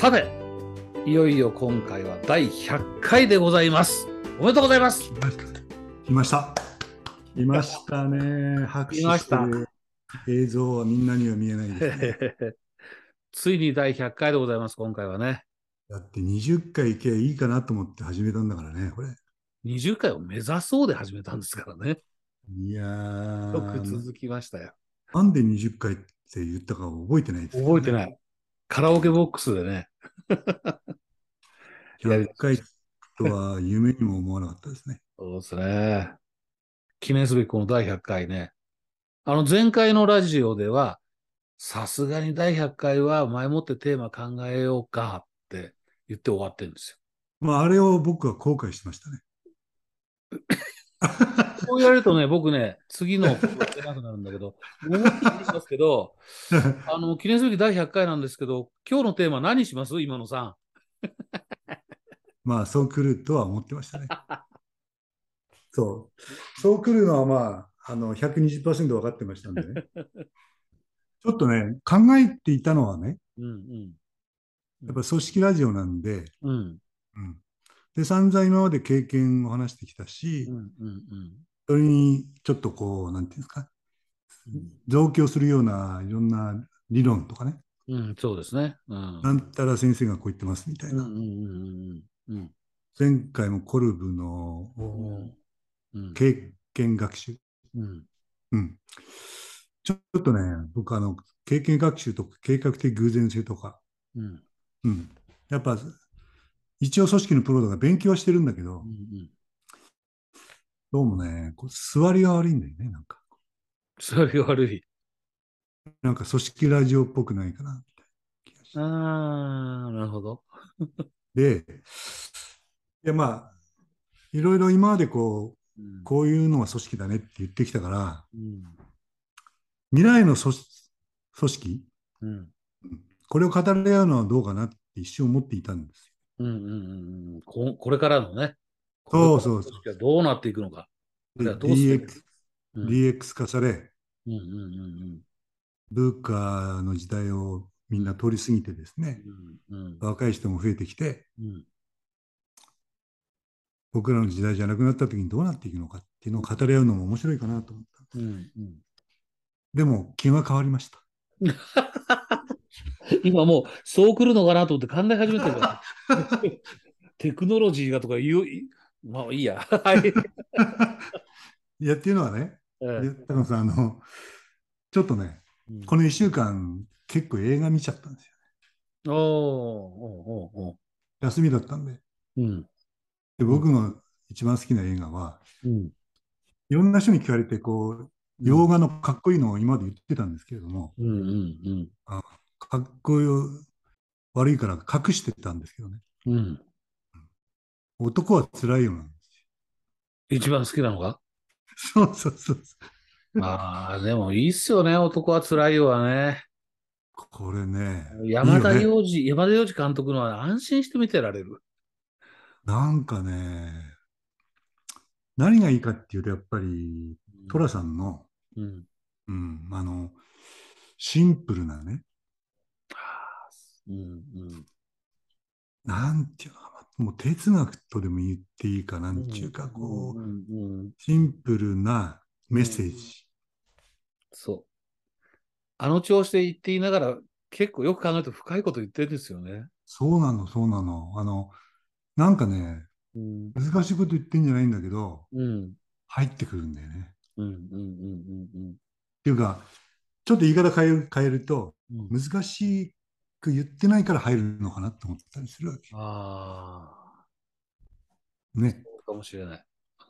さて、いよいよ今回は第100回でございます。おめでとうございます。来ました。来ましたね。拍手してる映像はみんなには見えないですね。ついに第100回でございます、今回はね。だって20回行けばいいかなと思って始めたんだからね、これ。20回を目指そうで始めたんですからね。いやよくー、続きましたよ。なんで20回って言ったか覚えてないです、覚えてない。カラオケボックスでね。100回とは夢にも思わなかったですね。そうですね。記念すべきこの第100回ね。あの前回のラジオでは、さすがに第100回は前もってテーマ考えようかって言って終わってるんですまあ、あれを僕は後悔しましたね。よ。こう言われるとね、僕ね、次のことやってなくなるんだけど、思いしますけど、あの、記念すべき第100回なんですけど、今日のテーマ何します？今野さん。まあ、そう来るとは思ってましたね。そう。そう来るのはまあ、あの、120%分かってましたんでね。ちょっとね、考えていたのはね、うんやっぱ組織ラジオなんで、うん。うん。うん。で、散々今まで経験を話してきたし、うんうんうんそれにちょっとこう、なんていうんですか、増強するようないろんな理論とかね、うん、そうですね。うん。なんたら先生がこう言ってますみたいな。うんうんうんうんうん。前回もコルブのうんうん経験学習。うんうん。ちょっとね、僕あの、経験学習とか計画的偶然性とか、うんうん。やっぱ、一応組織のプロだから勉強はしてるんだけどう、んどうもね、こう座りが悪いんだよね、なんか。それが悪い。なんか組織ラジオっぽくないかな、みたいなああ、なるほど。で、いやまあ、いろいろ今までこう、うん。こういうのは組織だねって言ってきたから、うん。未来の組組織、うん。これを語り合うのはどうかなって一瞬思っていたんですうんうんうんうん。ここれからのね。そうそうそう。どうなっていくのか。DX, うん。DX 化され、うんうんうんブーカの時代をみんな通り過ぎてですね、うんうん。若い人も増えてきて、うん。僕らの時代じゃなくなった時にどうなっていくのかっていうのを語り合うのも面白いかなと思った。うんうん。でも、気が変わりました。今もうそう来るのかなと思って考え始めてるから。テクノロジーがとか言う、いまあいいや。はい。いや、っていうのはね、高野さん、あの、ちょっとね、えこの1週間、結構映画見ちゃったんですよ。おーおーおーお休みだったんで。ーうんで僕の一番好きな映画は、うんいろんな人に聞かれて、こう、洋画のかっこいいのを今まで言ってたんですけれども、うんうんかっこよ悪いから隠してたんですけどね。うんうん男は辛いよなんです一番好きなのが？よ。そうそうそう。ああ、でもいいっすよね、男は辛いよはね。これね、山田いいよね洋次、山田洋次監督のは安心して見てられる。なんかね、何がいいかっていうと、やっぱり、寅さんの、うん。うん、あの、シンプルなね、うんうんなんていうのもう哲学とでも言っていいかなんていうか、こう、うんうんうんシンプルなメッセージ。そう。あの調子で言っていながら、結構よく考えると深いこと言ってるんですよね。そうなの、そうなの。あの、なんかね、うん。難しいこと言ってんじゃないんだけど、うん。入ってくるんだよね。うんうんうんうんっていうか、ちょっと言い方変える変えると、うん。難しく言ってないから入るのかなって思ったりするわけ。ああ、ね。かもしれない。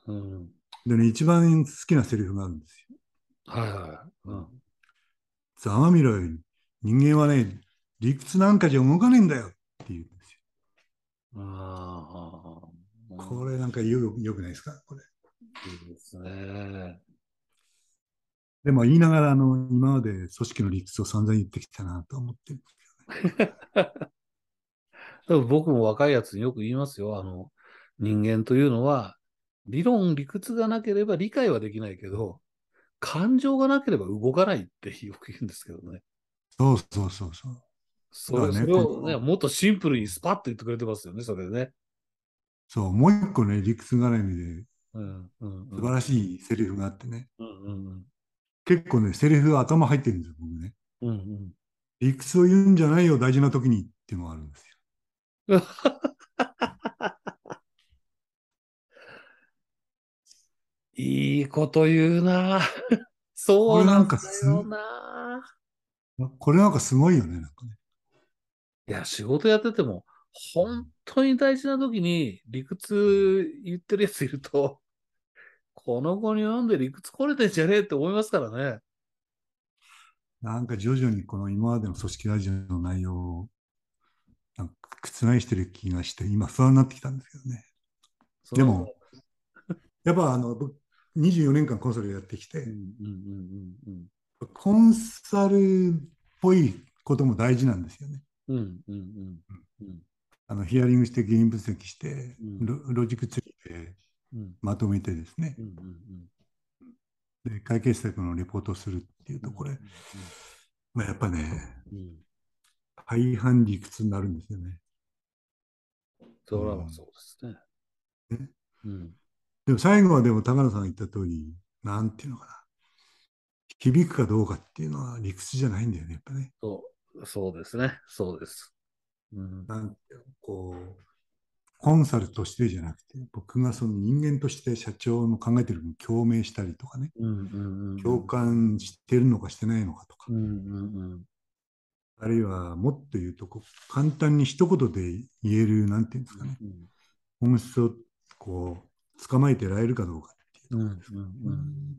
うん。でね、一番好きなセリフがあるんですよ。はいはい。うん。ざまみろよ。人間はね、理屈なんかじゃ動かねえんだよって言うんですああ、よ。これなんかよよくないですか？これ。いいですね。でも言いながら、あの、今まで組織の理屈を散々言ってきたなと思って 僕も若いやつによく言いますよ。あの、人間というのは、理論、理屈がなければ理解はできないけど、感情がなければ動かないってよく言うんですけどね。そうそうそうそう。それ,、ねそれをね、もっとシンプルにスパッと言ってくれてますよね、それね。そう、もう一個ね、理屈絡みでうんうんうん素晴らしいセリフがあってね、うんうん結構ね、セリフが頭入ってるんですよ、僕ね。うんうん理屈を言うんじゃないよ、大事な時にっていうのがあるんですよ。いいこと言うな。そうなんだよな。これなんかすごいよね、なんかね。いや、仕事やってても、本当に大事な時に理屈言ってるやついると、この子に読んで理屈これてんじゃねえって思いますからね。なんか徐々にこの今までの組織ラジオの内容をなんか覆してる気がして、今不安になってきたんですけどね。でも、やっぱあの、僕24年間コンサルやってきて、コンサルっぽいことも大事なんですよね。あのヒアリングして原因分析して、うん。ロロジックツリーでうん。まとめてですねで解決策のレポートをするっていうと、これ、まあ、やっぱね、大半理屈になるんですよね。それはそうですね。ねうんでも最後はでも高野さんが言った通り、なんていうのかな。響くかどうかっていうのは理屈じゃないんだよね、やっぱね。そうそうですね。そうです。うんなんていうのこう、コンサルとしてじゃなくて、僕がその人間として社長の考えてるのに共鳴したりとかね、うんうんうん共感してるのかしてないのかとか。う、んうんうん。あるいはもっと言うとこう、簡単に一言で言える、なんていうんですかね、うん本質をこう、捕まえてられるかどうかっていうところです。うんうん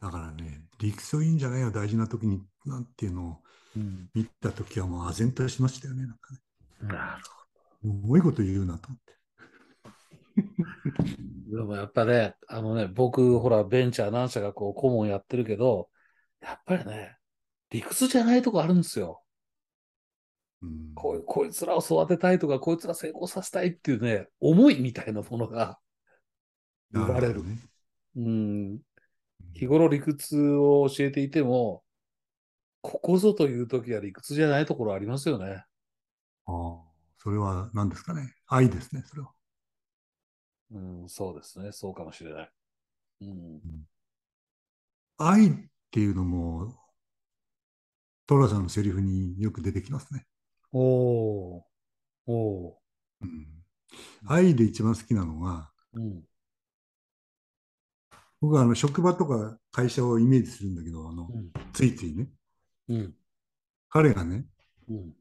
だからね、理屈をいいんじゃないよ、大事な時に、なんていうのをうん。見た時はもう唖然としましたよね、なんかね。なるすごいこと言うなと思って。でもやっぱね、あのね、僕、ほら、ベンチャー何社かこう、顧問やってるけど、やっぱりね、理屈じゃないとこあるんですよ。うんこいこいつらを育てたいとか、こいつら成功させたいっていうね、思いみたいなものが見られる。ね。うん。日頃理屈を教えていても、ここぞという時は理屈じゃないところありますよね。ああ、それは何ですかね？愛ですね、それは。うん、そうですね。そうかもしれない。うん。愛っていうのも、トラさんのセリフによく出てきますね。おー。おー。うん、愛で一番好きなのが、うん。僕はあの職場とか会社をイメージするんだけど、あのうん。ついついね、うん。彼がね、うん。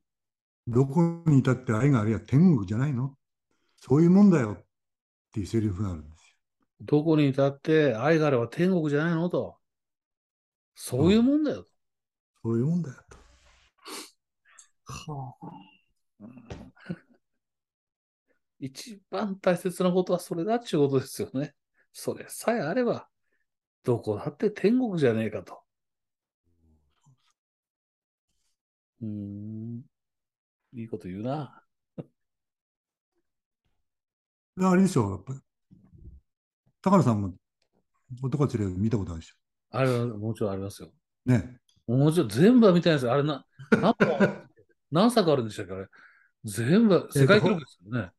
どこにいたって愛があれば天国じゃないの？そういうもんだよっていうセリフがあるんですよ。どこにいたって愛があれば天国じゃないの？と。そういうもんだよ。そういうもんだよと。はあ、一番大切なことはそれだっていうことですよね。それさえあれば、どこだって天国じゃねえかと。うーん。いいこと言うな。であれでしょ、やっぱり。高野さんも男連れ見たことあるでしょ。あれはもちろんありますよ。ね。もちろん全部は見たいんですよ。あれな、何本 何作あるんでしたっけあれ。全部、世界記録ですよね。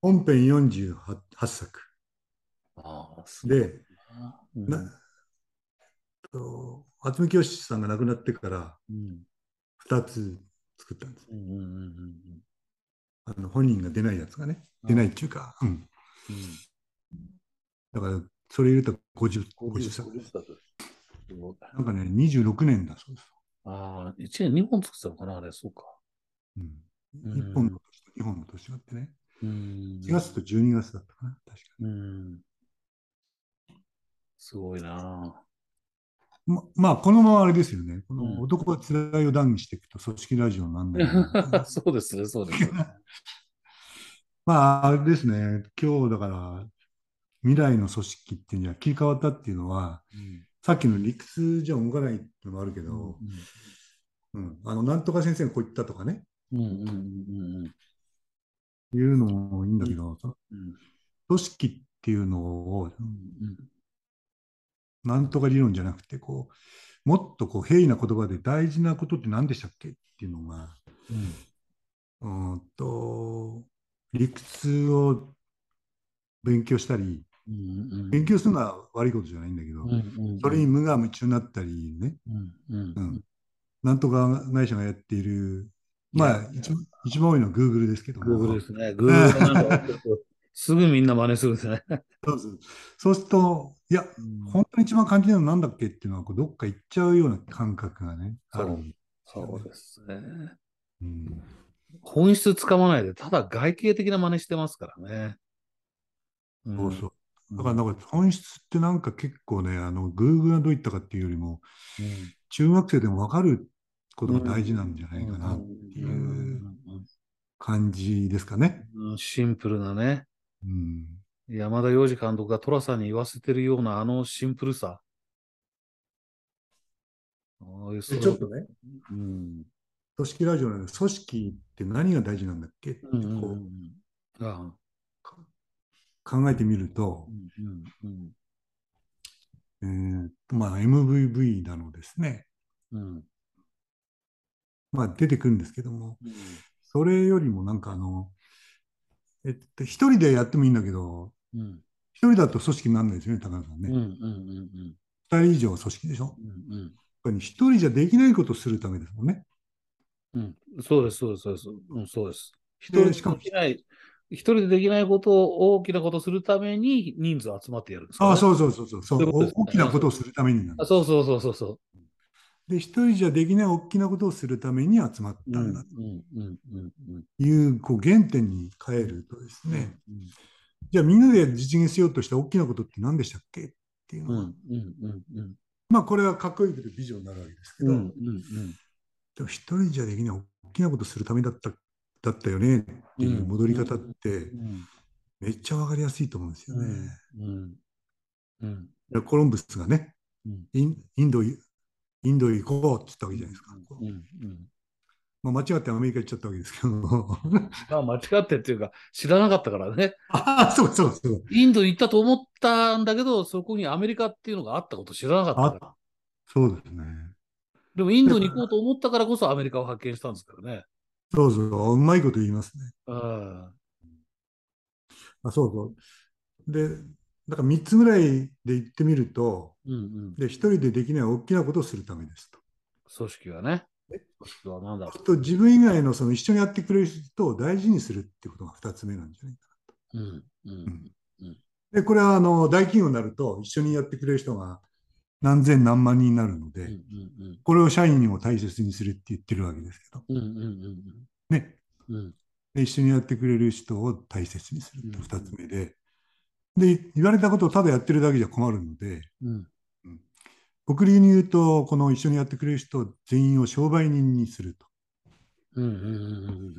本編48作。ああ、すごいで、な。うんなと渥美清さんが亡くなってからうん2つ作ったんです。うんうんうんうんあの本人が出ないやつがね。出ないっていうか、うん。うんだから、それ入れたら50、50 50作。50作すごいなんかね、26年だそうです。ああ、1年2本作ってたのかなあれ、そうか。うん。うん1本の年と2本の年があってね。うん。4月と12月だったかな、確かうん。すごいなに。ままあ、このままあれですよね。こうん。の男はつらいを談義していくと、組織ラジオなんだけどそうですね、そうですね。まあ、あれですね。今日だから、未来の組織っていうのは切り替わったっていうのは、さっきの理屈じゃ動かないっていうのもあるけど、うん、あの、なんとか先生がこう言ったとかね、うんうんうんうん。いうのもいいんだけど、うん。組織っていうのを、うんなんとか理論じゃなくて、こう、もっとこう平易な言葉で大事なことって何でしたっけっていうのが、うん。と理屈を勉強したり、うんうん勉強するのは悪いことじゃないんだけど、うんうんそれに無我夢中になったりね、うんうんうん。なんとか会社がやっている、まあ一番一番多いのは Google ですけども、Google ですね。Google すぐみんな真似するんですね。そうすると、いや、本当に一番感じるのは何だっけっていうのはこうどっか行っちゃうような感覚がね、あそうる。そうですね。うん本質つかまないで、ただ外形的な真似してますからね。んそうそう。だからなんか本質ってなんか結構ね、あの、Google がどういったかっていうよりも、うん中学生でも分かることが大事なんじゃないかなってうんいう感じですかね。うんシンプルなね。うん。山田洋次監督が寅さんに言わせてるようなあのシンプルさ。ああちょっとね、うん。組織ラジオなんで、組織って何が大事なんだっけ？ってうん考えてみると。う、んうんえーまあ MVV なのですね。うん。まあ出てくるんですけども、うん。それよりもなんかあの、えっと、一人でやってもいいんだけど、うん一人だと組織にならないですよね、高野さんね。うんうんうん二人以上は組織でしょ。うんうんやっぱり一人じゃできないことをするためですもんね。うんそうです、そうです、そうです。うん、そうです。一人ででしかもできない、一人でできないことを大きなことをするために人数集まってやるんですからああ、ねそうそうそうそうそうそういうことですね大きなことをするためになんだあそうそうそうそうそで、一人じゃできない大きなことをするために集まっう。たんだうんうんうんうんうんという、こう原点に変えるとですね、うんじゃあみんなで実現しようとした大きなことって何でしたっけ？っていうのは、うんうんうんうん。まあこれはかっこいいけどビジョンになるわけですけど、うんうんでも一人じゃできない大きなことをするためだっただったよねっていう戻り方ってうんめっちゃわかりやすいと思うんですよね。うんうんでコロンブスがね、うん。インインドいインドへ行こうって言ったわけじゃないですか。うんうんまあ、間違ってアメリカ行っちゃったわけですけど。まあ間違ってっていうか知らなかったからね。あ あ、そうそうそう。インド行ったと思ったんだけど、そこにアメリカっていうのがあったこと知らなかったから。あそうですね。でもインドに行こうと思ったからこそアメリカを発見したんですけどね。そうそう、うまいこと言いますね。うんあそうそう。で、だから3つぐらいで言ってみると、うんうん。で、一人でできない大きなことをするためですと。組織はね。組織は何だろそうすると自分以外のその一緒にやってくれる人を大事にするってことが2つ目なんじゃないかう。うん。うん。な。で、これはあの大企業になると一緒にやってくれる人が何千何万人になるので、うんうんこれを社員にも大切にするって言ってるわけですけど、うんうんうんね。一緒にやってくれる人を大切にするってうん2つ目で、で、言われたことをただやってるだけじゃ困るので、うん僕流に言うと、この一緒にやってくれる人全員を商売人にすると。うんうんうんうんう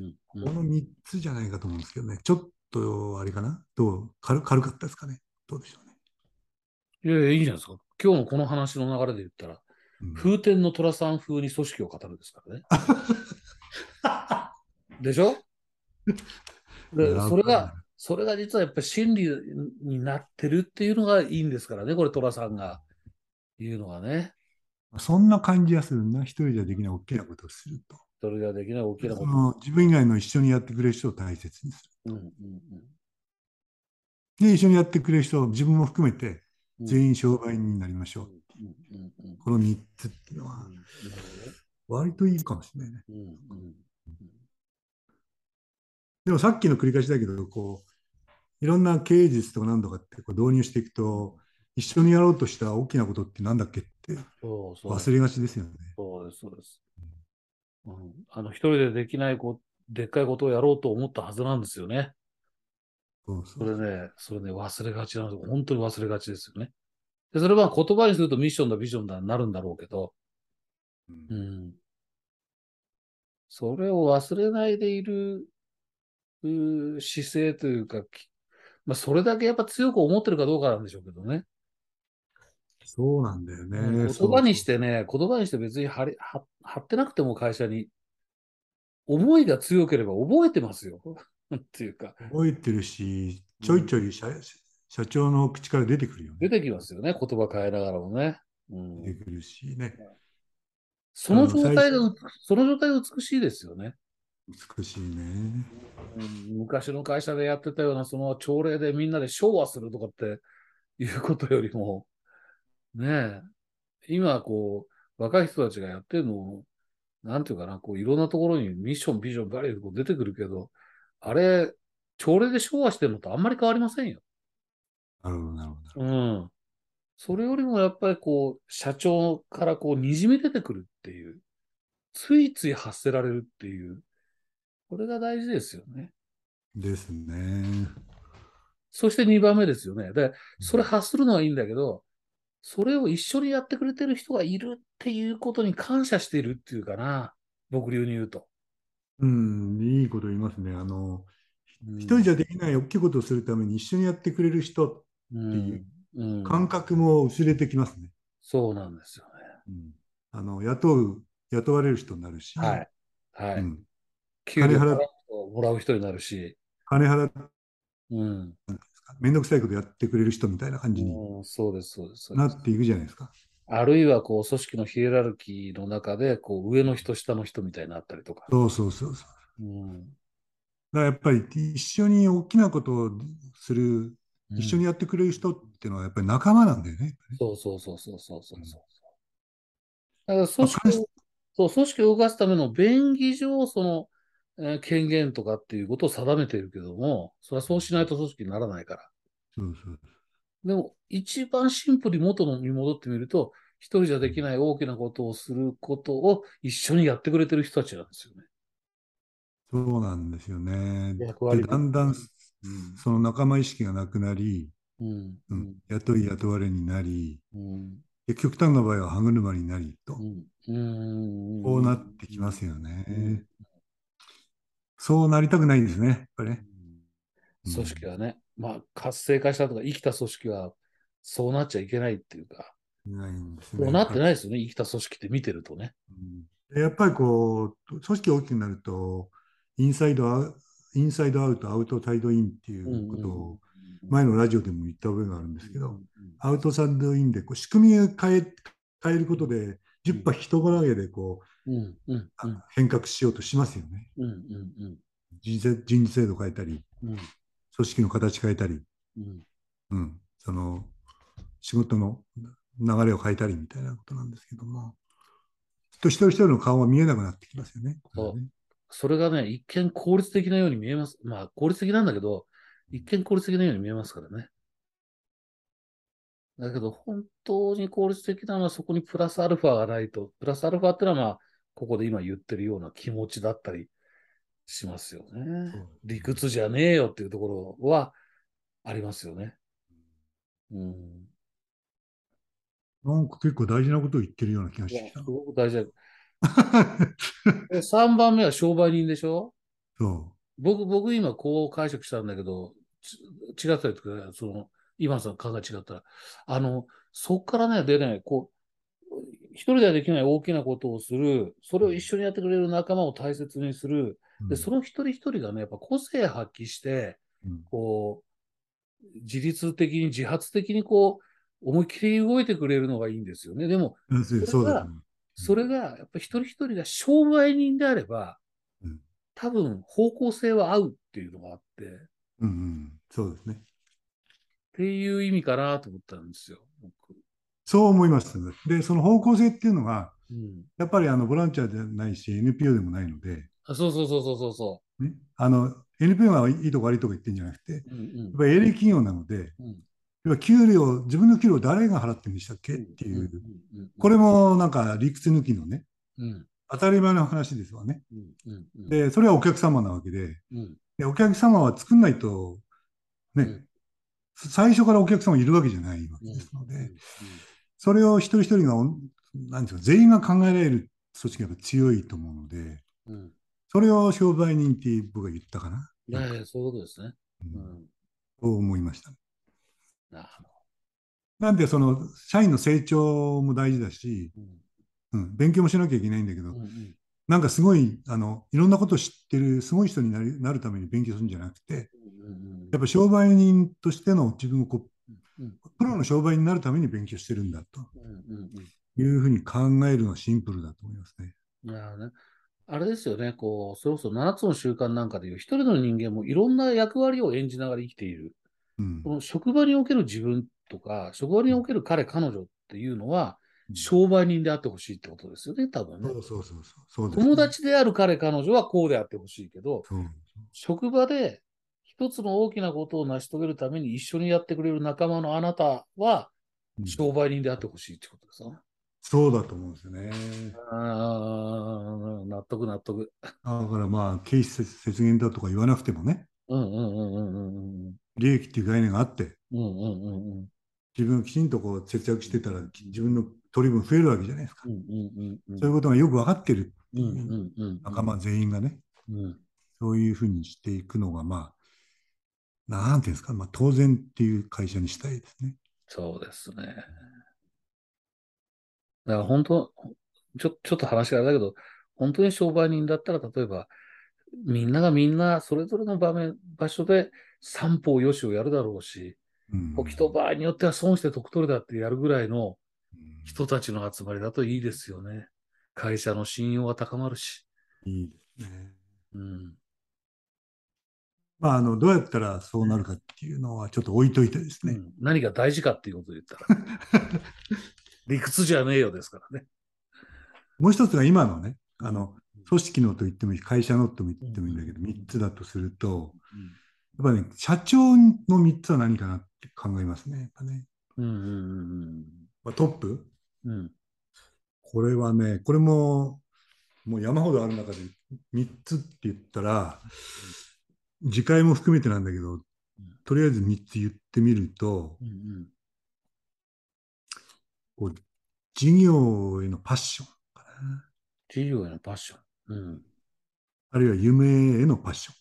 んこの3つじゃないかと思うんですけどね、ちょっとあれかな？どう？軽軽かったですかね？どうでしょうね？いやいや、いいじゃないですか。今日のこの話の流れで言ったら、うん。風天の虎さん風に組織を語るですからね。でしょ？でそれが、それが実はやっぱり真理になってるっていうのがいいんですからね、これ虎さんが言うのはね。そんな感じがするな。一人じゃできない大きなことをすると。それができない大きなそこと。の自分以外の一緒にやってくれる人を大切にすうんうんる。で、一緒にやってくれる人、自分も含めてうん全員商売人になりましょう。うんうんうんこの3つっていうのは割といいかもしれないね。うんうんでもさっきの繰り返しだけど、こう、いろんな経営術とか何とかってこう導入していくと、一緒にやろうとした大きなことって何だっけって忘れがちですよね。そうです、そうです。うん、あの、一人でできないこ、でっかいことをやろうと思ったはずなんですよね。そうそ。そうれね、それね、忘れがちなんです。本当に忘れがちですよね。で、それは言葉にするとミッションだ、ビジョンだになるんだろうけど、うんうん。それを忘れないでいる、姿勢というか、きまあ、それだけやっぱ強く思ってるかどうかなんでしょうけどね。そうなんだようんね。言葉にしてね、言葉にして別に貼り貼貼ってなくても会社に、思いが強ければ覚えてますよ。っていうか、覚えてるし、ちょいちょい社,、社長の口から出てくるよね。出てきますよね、言葉変えながらもね。出てくるしね。その状態が、その状態が美しいですよね。美しいね、うん。昔の会社でやってたような、その朝礼でみんなで昭和するとかっていうことよりも、ねえ、今こう、若い人たちがやってるのを、なんていうかな、こういろんなところにミッション、ビジョン、バリュー出てくるけど、あれ、朝礼で昭和してるのとあんまり変わりませんよ。なるほど、なるほど。うん。それよりもやっぱりこう、社長からこう、にじみ出てくるっていう、ついつい発せられるっていう、これが大事ですよね。ですね。そして2番目ですよね。で、それ発するのはいいんだけど、それを一緒にやってくれてる人がいるっていうことに感謝しているっていうかな、僕流に言うと。うん、いいこと言いますね。あの、うん、一人じゃできない大きいことをするために一緒にやってくれる人っていう感覚も薄れてきますね。うん、そうなんですよね。うん、あの雇う、雇われる人になるし、はい。はい。うん、金払ってもらう人になるし。金払って、うん。面倒くさいことやってくれる人みたいな感じにそうです、そうです。なっていくじゃないですか。あるいはこう組織のヒエラルキーの中でこう上の人、下の人みたいになったりとか。そうそうそうそう。うん、だからやっぱり一緒に大きなことをする、一緒にやってくれる人っていうのはやっぱり仲間なんだよね。そうそうそうそうそうそう。うん、だから組織をそう組織を動かすための便宜上、その、えー、権限とかっていうことを定めているけども、それはそうしないと組織にならないから。そうそうでも、一番シンプルに元のに戻ってみると、一人じゃできない大きなことをすることを一緒にやってくれてる人たちなんですよね。そうなんですよね。でだんだん、その仲間意識がなくなり、うん。うん、雇い雇われになり、うん、極端な場合は歯車になりと、うん、こうなってきますよね。そうなりたくないんですね、やっぱりね。組織はね、まあ、活性化したとか生きた組織はそうなっちゃいけないっていうか、ないんですね。そうなってないですよね、生きた組織って見てるとね。うん、やっぱりこう、組織大きくなると、インサイドアウインサイドアウト、アウトサイドインっていうことを、前のラジオでも言った覚えがあるんですけど、アウトサイドインでこう仕組みを変え変えることで、10波人投げでこう、変革しようとしますよね。人事制度変えたり、組織の形変えたり、うん、その仕事の流れを変えたりみたいなことなんですけども、と一人一人の顔は見えなくなってきますよね。それがね、一見効率的なように見えます。まあ、効率的なんだけど、一見効率的なように見えますからね。だけど、本当に効率的なのはそこにプラスアルファがないと、プラスアルファってのはまあ、ここで今言ってるような気持ちだったりしますよね。理屈じゃねえよっていうところはありますよね。うん。なんか結構大事なことを言ってるような気がしてきた。すごく大事だ。3番目は商売人でしょ？そう。僕、僕今こう解釈したんだけど、違ったりとか、その、今さん考え違ったら、あの、そっからね、出ない、こう、一人ではできない大きなことをする、それを一緒にやってくれる仲間を大切にする、で、その一人一人がね、やっぱ個性発揮して、こう、自律的に、自発的にこう、思いっきり動いてくれるのがいいんですよね。でも、それが、それがやっぱ一人一人が商売人であれば、うん、多分方向性は合うっていうのがあって。うんうん、そうですね。っていう意味かなと思ったんですよ、僕。そう思います。で、その方向性っていうのが、うん、やっぱりあのボランティアじゃないし、NPO でもないので、あそうそうそうそうそう、ね、あの NPO がいいとこ悪いとこ言ってるんじゃなくて、うんうん、やっぱり営利企業なので、うん要は給料、自分の給料誰が払ってるんでしたっけっていう、これもなんか理屈抜きのね、うん、当たり前の話ですわね。で、それはお客様なわけで、でお客様は作んないと、ね、最初からお客様いるわけじゃないわけですので、それを一人一人が、なんですか、全員が考えられる組織が強いと思うので、それを商売人って僕が言ったかな。いやいや、そういうことですね。うん、そう思いました、ね。ななんでその社員の成長も大事だし、うん、うん、勉強もしなきゃいけないんだけど、うんうん、なんかすごいあのいろんなことを知ってるすごい人になるために勉強するんじゃなくて、うんうん、やっぱ商売人としての自分をこう、うんうん、プロの商売になるために勉強してるんだと、うんいうふうに考えるのはシンプルだと思いますね。なるね。あれですよね、こう、それこそ7つの習慣なんかでいう、一人の人間もいろんな役割を演じながら生きている。うん、この職場における自分とか、職場における彼、彼女っていうのは、商売人であってほしいってことですよね、多分ね。そうそうそうそう、ね、友達である彼、彼女はこうであってほしいけど、職場で一つの大きなことを成し遂げるために一緒にやってくれる仲間のあなたは、商売人であってほしいってことですよね。そうだと思うんですよね。納得納得。だからまあ、経費節減だとか言わなくてもね、利益っていう概念があって、自分がきちんとこう節約してたら、自分の取り分増えるわけじゃないですか。そういうことがよく分かってるっていう仲間全員がね、そういうふうにしていくのが、まあ、なんていうんですか、まあ、当然っていう会社にしたいですね。そうですね。だから本当、ちょちょっと話があれだけど、本当に商売人だったら、例えば、みんながみんなそれぞれの場面、場所で三方よしをやるだろうし、時と場合によっては損して得取れだってやるぐらいの人たちの集まりだといいですよね。会社の信用は高まるし。いいですね。うん。まあ、あの、どうやったらそうなるかっていうのはちょっと置いといてですね。うん、何が大事かっていうことを言ったら。理屈じゃねえよですからね。もう一つが今のね、あの、組織のと言ってもいい会社のと言ってもいいんだけど、3つだとすると、やっぱね、社長の3つは何かなって考えますね。やっぱね。うんうんうんまあ、トップ、うん、これはね、これも、もう山ほどある中で3つって言ったら、次回も含めてなんだけど、とりあえず3つ言ってみると、うんうんこう事業へのパッションかな。事業へのパッション。うん、あるいは夢へのパッショ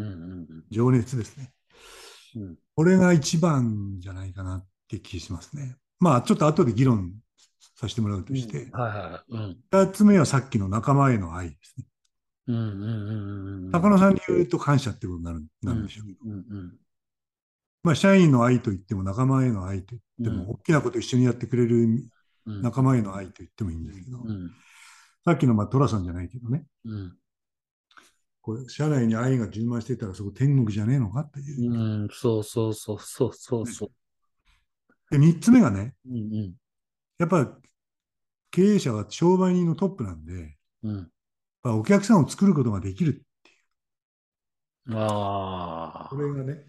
ン。うんうんうん、情熱ですね、うん。これが一番じゃないかなって気しますね。まあ、ちょっと後で議論させてもらうとして、うんはいはいうん、2つ目はさっきの仲間への愛ですね。うんうんうんうん、高野さんに言うと感謝ってことになるなんでしょう。けど、うんうんうん。まあ、社員の愛といっても仲間への愛といっても、うん、大きなこと一緒にやってくれる仲間への愛と言ってもいいんですけど、うん、さっきのまあ寅さんじゃないけどね、うん、これ社内に愛が充満してたらそこ天国じゃねえのかっていう。うん、そうそうそうそうそうそう。で、3つ目がね、うんうん、やっぱ経営者は商売人のトップなんで、うん、お客さんを作ることができるっていう。ああ。これがね、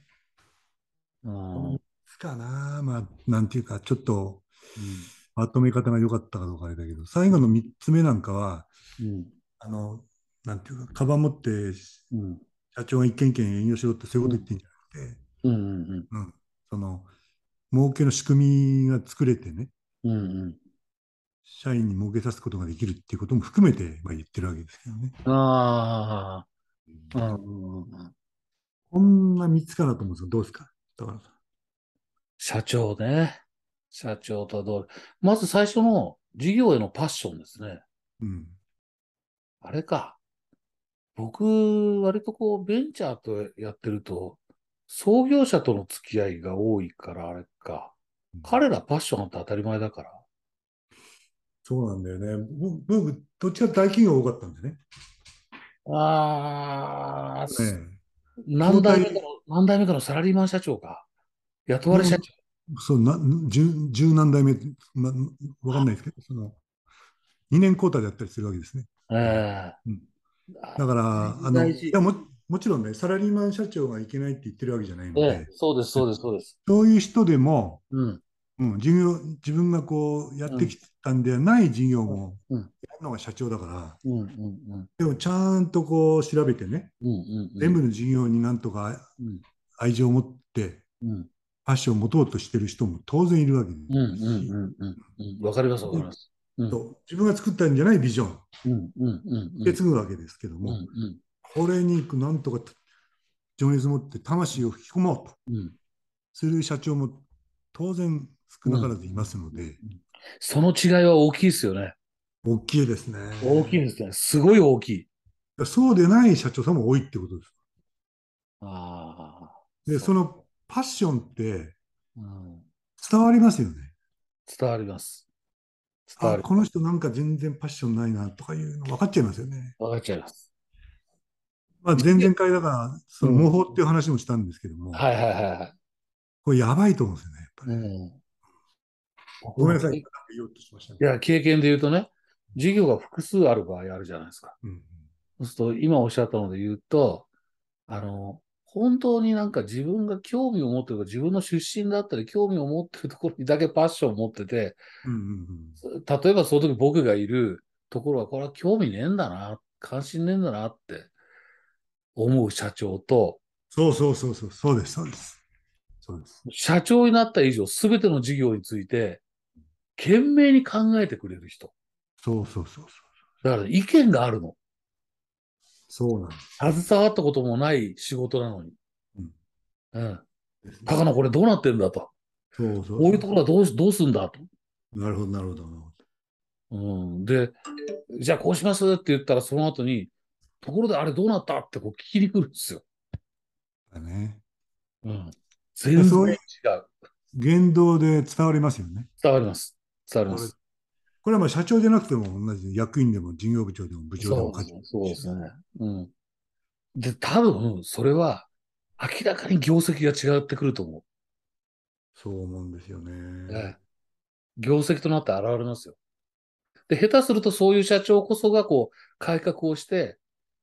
うん。かな、まあ、なんていうか、ちょっと、うん、まとめ方が良かったかどうかあれだけど、最後の3つ目なんかは、うん、あの、なんていうか、カバン持って、うん、社長が一軒一軒営業しろってそういうこと言ってんじゃなくて、うん。うん。うん、その、儲けの仕組みが作れてね、うん。うん、社員に儲けさすことができるっていうことも含めて、まあ、言ってるわけですけどね。ああ、うん、こんな3つかなと思うんですけど、どうですかだから社長ね。社長とどうまず最初の事業へのパッションですね。うん。あれか。僕、割とこう、ベンチャーとやってると、創業者との付き合いが多いから、あれか。彼らパッションって当たり前だから。そうなんだよね。僕、どっちか大企業多かったんでね。ああ、ね、何代目かの、何代目かのサラリーマン社長か。雇われ社長。そうな十十何代目、ま、わかんないですけど、その2年交代でやったりするわけですね。えーうん、だから、あのいやももちろんね、サラリーマン社長がいけないって言ってるわけじゃないので、えー、そうです、そうです、そうです。そういう人でも、うんうん、事業自分がこうやってきたんではない事業もやるのが社長だから、うんうんうん、でもちゃんとこう調べてね、うんうんうん、全部の事業になんとか愛情を持って、うん。ファッションを持とうとしてる人も当然いるわけです。うんうんうんかりますわかります。うん、自分が作ったんじゃないビジョン、うんうんうん、受け継ぐわけですけども、うんうん、これになんとか情熱持って魂を引き込もうとする社長も当然少なからずいますので、うんうん、その違いは大きいですよね。大きいですね。大きいですね。すごい大きい。そうでない社長さんも多いってことです。ああ。で、そのパッションって伝わりますよね。伝わります。伝わる。あこの人なんか全然パッションないなとかいうの分かっちゃいますよね。分かっちゃいます。まあ、前々回だから、そのうん模倣っていう話もしたんですけども、はいはいはいはい。これやばいと思うんですよね、やっぱり。うん。ごめんなさい、言おうとしましたね。や、経験で言うとね、事業が複数ある場合あるじゃないですか。うんそうすると、今おっしゃったので言うと、あの、本当になんか自分が興味を持ってるか、自分の出身だったり興味を持ってるところにだけパッションを持ってて、うんうんうん例えばその時僕がいるところは、これは興味ねえんだな、関心ねえんだなって思う社長と、そうそうそうそう、そうです、そうです。そうです。社長になった以上、すべての事業について、懸命に考えてくれる人。そうそうそうそう。だから意見があるの。そうなんです。携わったこともない仕事なのに。うんうん。高野これどうなってんだと。そうそうそう。こういうところはどうし、どうすんだと。なるほど、なるほど。なるほうん。で、じゃあこうしますって言ったらその後に、ところであれどうなったってこう聞きに来るんですよ。どね。うん。全然違。そういう言動で伝わりますよね。伝わります。伝わす。これはまあ社長じゃなくても同じで役員でも事業部長でも部長でも課長そうですね。うん。で、多分、それは、明らかに業績が違ってくると思そう思うんですよう。ね。ええ業績となって現れますよ。で、下手するとそういう社長こそが、こう、改革をして、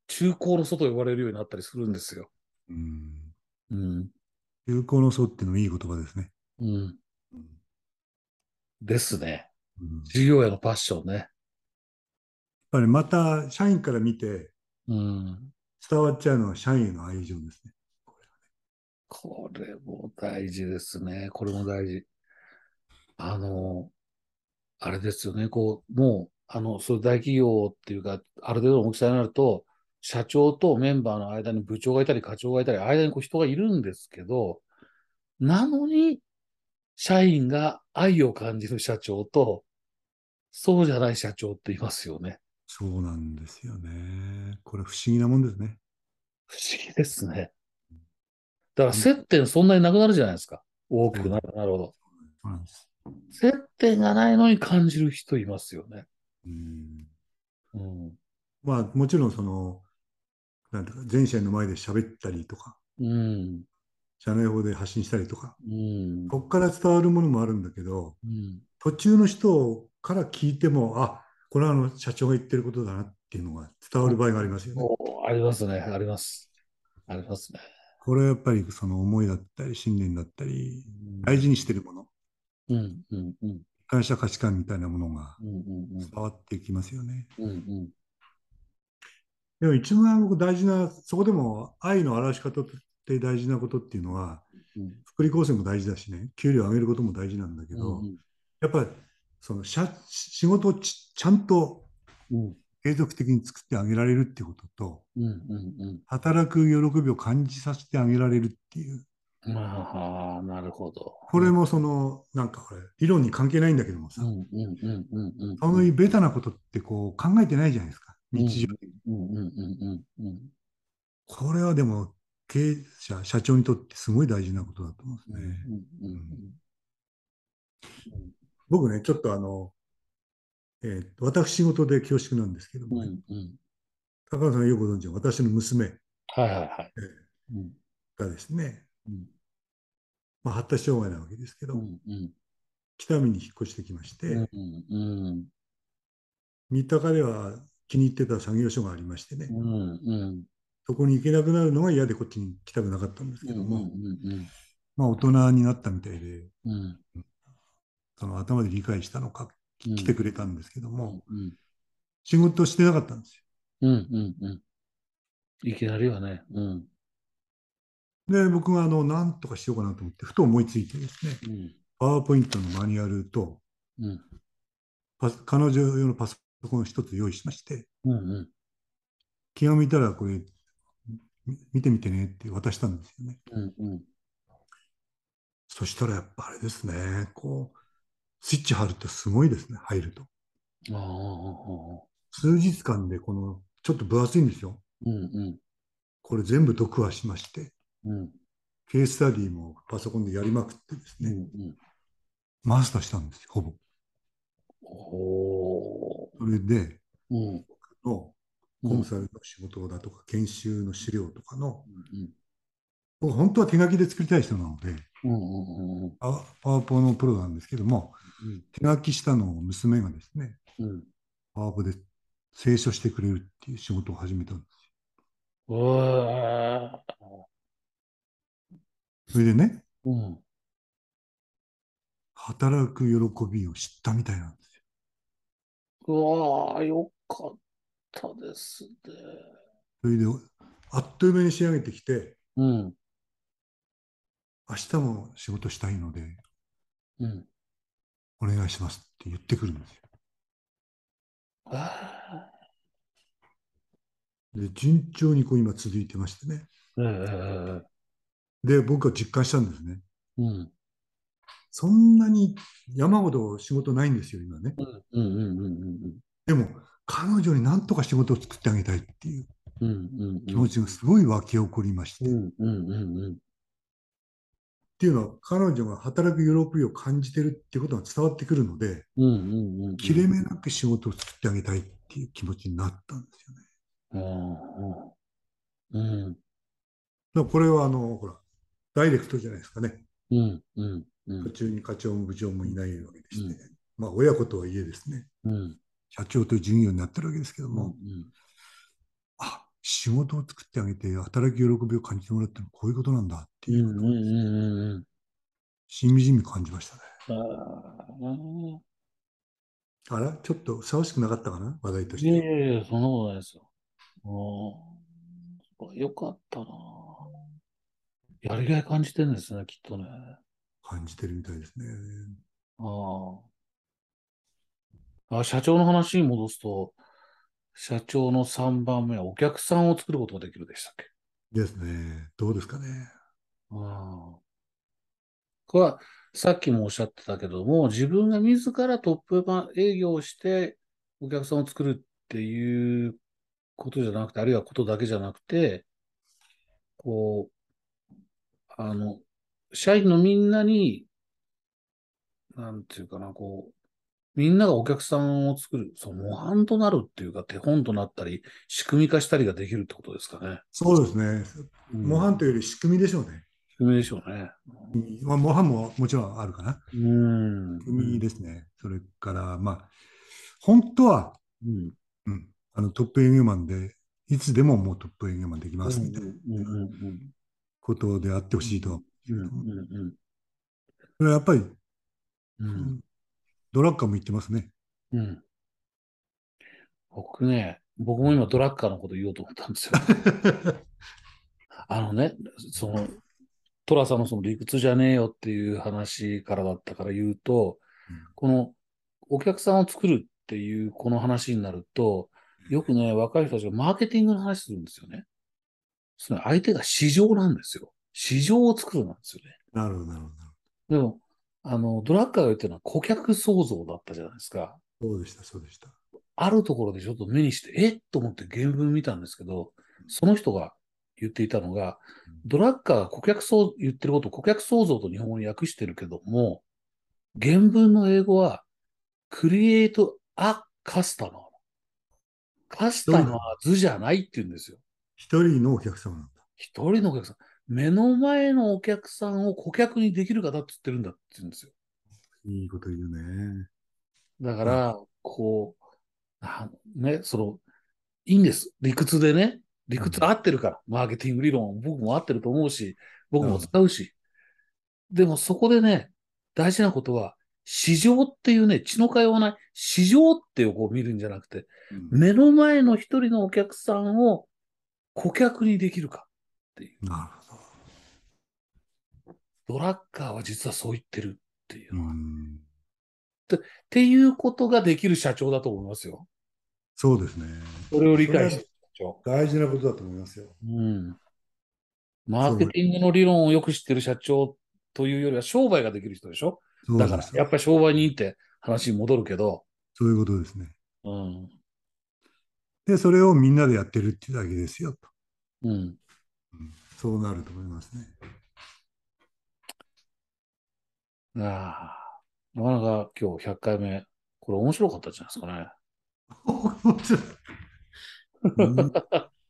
中高の外と呼ばれるようになったりするんですよ。うん。うん。有効の層っていうのもいい言葉ですね。うん。うんですね。うん事業へのパッションね。やっぱりまた社員から見てうん。伝わっちゃうのは社員への愛情ですね。これも大事ですね。これも大事。あの、あれですよね。こう、もう、あの、そういう大企業っていうか、ある程度の大きさになると、社長とメンバーの間に部長がいたり課長がいたり、間にこう人がいるんですけど、なのに、社員が愛を感じる社長と、そうじゃない社長っていますよね。そうなんですよね。これ不思議なもんですね。不思議ですね。だから接点そんなになくなるじゃないですか。大きくなる。なるほど。そうなんです。接点がないのに感じる人いますよね。うんうん。まあもちろんその、なんていうか、全社員の前で喋ったりとか、うん。社内法で発信したりとか、うん。ここから伝わるものもあるんだけど、うん。途中の人から聞いても、あこれはあの社長が言ってることだなっていうのが伝わる場合がありますよね。おありますね。あります。ありますね。これはやっぱりその思いだったり信念だったりうん大事にしてるものうん。うん。うん。一貫した価値観みたいなものが。伝わっていきますよね。うん。うん。でも一番僕大事なそこでも愛の表し方って大事なことっていうのはうん。福利厚生も大事だしね給料を上げることも大事なんだけど、うん。やっぱりその社仕事をちちゃんとうん。継続的に作ってあげられるっていうこととうん。うん。働く喜びを感じさせてあげられるっていううん。ああ、なるほど。これもそのなんかこれ理論に関係ないんだけどもさ、うん。うん。うん。うん。うん。そういうベタなことってこう考えてないじゃないですか日常に、うん。うん。うん。うん。うん。これはでも経営者社長にとってすごい大事なことだと思うんですね、うん。うん。僕ねちょっとあの、えー私事で恐縮なんですけども、ねうん。うん。高野さんがよくご存知の私の娘はいはいはい。がですね、うん。まあ、発達障害なわけですけど、うん。うん。北見に引っ越してきまして、うん。うん。三鷹では気に入ってた作業所がありましてね、うん。うん。そこに行けなくなるのが嫌でこっちに来たくなかったんですけども、うん。うん。まあ大人になったみたいで、うん。その頭で理解したのかうん。来てくれたんですけども、うん。仕事してなかったんですうん。うん。うん。いきなりはね。うん。よ。で、僕があの、なんとかしようかなと思って、ふと思いついてですね、うん。パワーポイントのマニュアルと、彼女用のパソコンを一つ用意しまして、うん。うん。気が向いたらこれ、み見てみてねって渡したんですよね。うん。うん。そしたらやっぱあれですね、こう、スイッチ貼るとすごいですね、入ると。数日間でこの、ちょっと分厚いんですよ。うん。うん。これ全部読破しまして、うん。ケーススタディもパソコンでやりまくってですうん。ね、うん。マスターしたんですよ、ほぼ。おそれで、うん。のコンサルの仕事だとか、研修の資料とかの、うん。僕本当は手書きで作りたい人なので、うんうんうんパワパワポのプロなんですけども、手書きしたのを娘がですね、うん。パワポで清書してくれるっていう仕事を始めたんですうん。うわそれでね、ーうん。働く喜びを知ったみたいなんですよ。うわーよかったですね。それで、あっという間に仕上げてきて、うん。明日も仕事したいので、うん。お願いしますって言ってくるんですよ。あで、順調にこう今続いてましてね。で、僕は実感したんですね。うん。そんなに山ほど仕事ないんですよ、今ね。うんうんうんうんでも、彼女に何とか仕事を作ってあげたいっていう気持ちがすごい湧き起こりまして。っていうのは、彼女が働く喜びを感じてるっていうことが伝わってくるので、切れ目なく仕事を作ってあげたいっていう気持ちになったんですよね。うんうん。だからこれは、あの、ほら、ダイレクトじゃないですかね。うんうんうん。途中に課長も部長もいないわけでして、うん。まあ、親子とはいえですね、うん社長という従業員になってるわけですけども、うんあ仕事を作ってあげて、働き喜びを感じてもらってこういうことなんだっていうことを、うんうんうんうんしみじみ感じましたね。うんあら、ちょっとふさわしくなかったかな、話題としいやいて。やいや、そんなことないですよ。うんよかったな。やりがい感じてるんですね、きっとね。感じてるみたいですね。ああ。あ、社長の話に戻すと、社長の3番目はお客さんを作ることができるでしたっけ？ですね。どうですかね。ああ。これは、さっきもおっしゃってたけども、自分が自らトップ営業をしてお客さんを作るっていうことじゃなくて、あるいはことだけじゃなくて、こう、あの、社員のみんなに、なんていうかな、こう、みんながお客さんを作る、そう、模範となるっていうか、手本となったり、仕組み化したりができるってことですかね。そうですね。うん模範というより仕組みでしょうね。仕組みでしょうね。まあ、模範ももちろんあるかな。うん。仕組みですね。それから、まあ、本当は、うん。うん、あのトップ営業マンで、いつでももうトップ営業マンできうんますみたいなうんうんうんことであってほしいと。うんそれはやっぱり、うんドラッカーも言ってますね。うん僕ね、僕も今ドラッカーのこと言おうと思ったんですよ。あのね、その、トラさんのその理屈じゃねえよっていう話からだったから言うと、このお客さんを作るっていうこの話になると、よくね、若い人たちがマーケティングの話するんですよね。その相手が市場なんですよ。市場を作るなんですよね。なるほど、なるほど。でも、あの、ドラッカーが言ってるのは顧客創造だったじゃないですか。そうでした、そうでした。あるところでちょっと目にして、えっ？と思って原文見たんですけど、その人が言っていたのが、ドラッカーが顧客創、言ってることを顧客創造と日本語に訳してるけども、原文の英語は、クリエイト・ア・カスタマー。カスタマーズじゃないって言うんですよ。一人のお客様なんだ。一人のお客さん。目の前のお客さんを顧客にできる方って言ってるんだって言うんですよ。いいこと言うね。だから、こう、あね、その、いいんです。理屈でね。理屈合ってるから。マーケティング理論、僕も合ってると思うし、僕も使うし。でもそこでね、大事なことは、市場っていうね、血の通わない市場ってこう見るんじゃなくて、うん目の前の一人のお客さんを顧客にできるかっていう。なるほドラッカーは実はそう言ってるっていうど。のは。っうん。ていうことができる社長だと思いますよ。そうですね。それを理解してる社長。大事なことだと思いますよ。うん。マーケティングの理論をよく知ってる社長というよりは商売ができる人でしょ？だから、やっぱり商売にいいって話に戻るけど、そういうことですね。うん。で、それをみんなでやってるっていうだけですよと。うん。うんそうなると思いますね。ああ。なかなか今日100回目、これ面白かったじゃないですかね。面白い。うん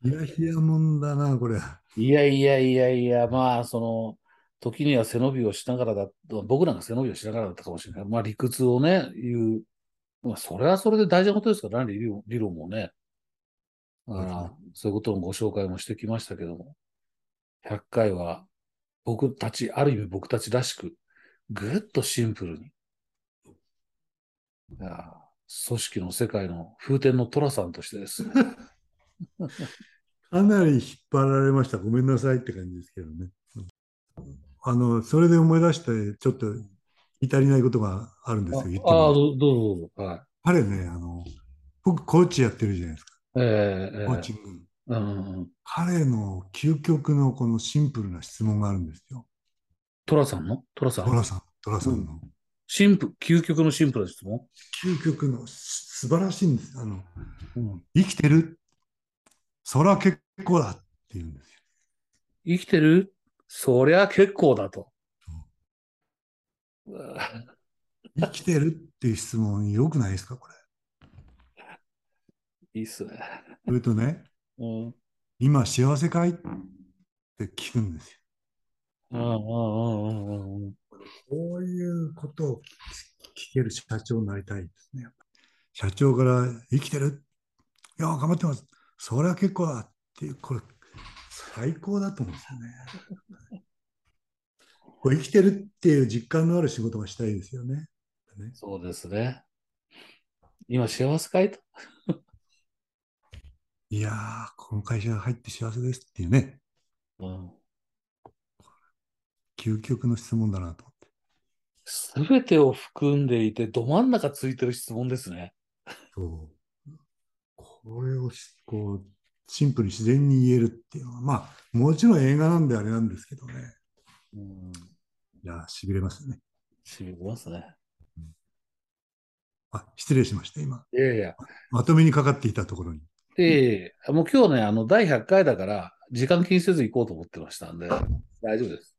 いやもんだな、これ。いやいやいやいや、まあ、その、時には背伸びをしながらだ、僕なんか背伸びをしながらだったかもしれない。まあ、理屈をね、言う。まあ、それはそれで大事なことですからね、理論理論もね。だから、そういうことのご紹介もしてきましたけども。100回は、僕たち、ある意味僕たちらしく、ぐっとシンプルに。いや組織の世界の風天の寅さんとしてですね。かなり引っ張られました。ごめんなさいって感じですけどね。あの、それで思い出して、ちょっと言い足りないことがあるんですよ。ああ、も。どうどうぞどうぞ。はい。彼ね、あの、僕、コーチやってるじゃないですか。ええええコーチング。うんうんうん。彼の究極のこのシンプルな質問があるんですよ。寅さんの？寅さんトラさん、トラさんの。シンプ、究極のシンプルな質問？究極のす素晴らしいんです。あの、うん。生きてる？そら結構だって言うんですよ。生きてる？そりゃ結構だと。生きてるっていう質問よくないですか、これ？いいっすね。それとね、うん。今幸せかい？って聞くんですよ。こういうことを聞ける社長になりたいですね。社長から生きてるいや、頑張ってます。それは結構だっていう、これ、最高だと思うんですよね。これ生きてるっていう実感のある仕事がしたいですよね。ねそうですね。今幸せかいと？いやー、この会社が入って幸せですっていうね、うん。究極の質問だなと思って。すべてを含んでいて、ど真ん中ついてる質問ですね。そう。これをしこうシンプルに自然に言えるっていうのは、まあ、もちろん映画なんであれなんですけどね。うん。いやー、しびれますね。しびれますね。あ、失礼しました、今。いやいや。まとめにかかっていたところに。ええもう今日ね、あの、第100回だから、時間気にせず行こうと思ってましたんで、大丈夫です。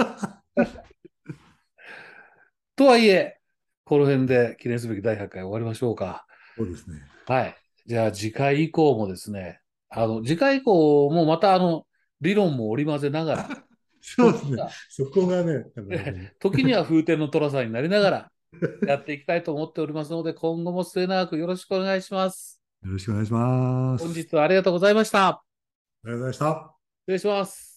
とはいえ、この辺で記念すべき第100回終わりましょうか。そうですね。はい。じゃあ次回以降もですね、あの、次回以降もまたあの、理論も織り交ぜながら、そうですね。そこがね、時には風天の寅さんになりながら、やっていきたいと思っておりますので、今後も末永くよろしくお願いします。よろしくお願いします。本日はありがとうございました。ありがとうございました。失礼します。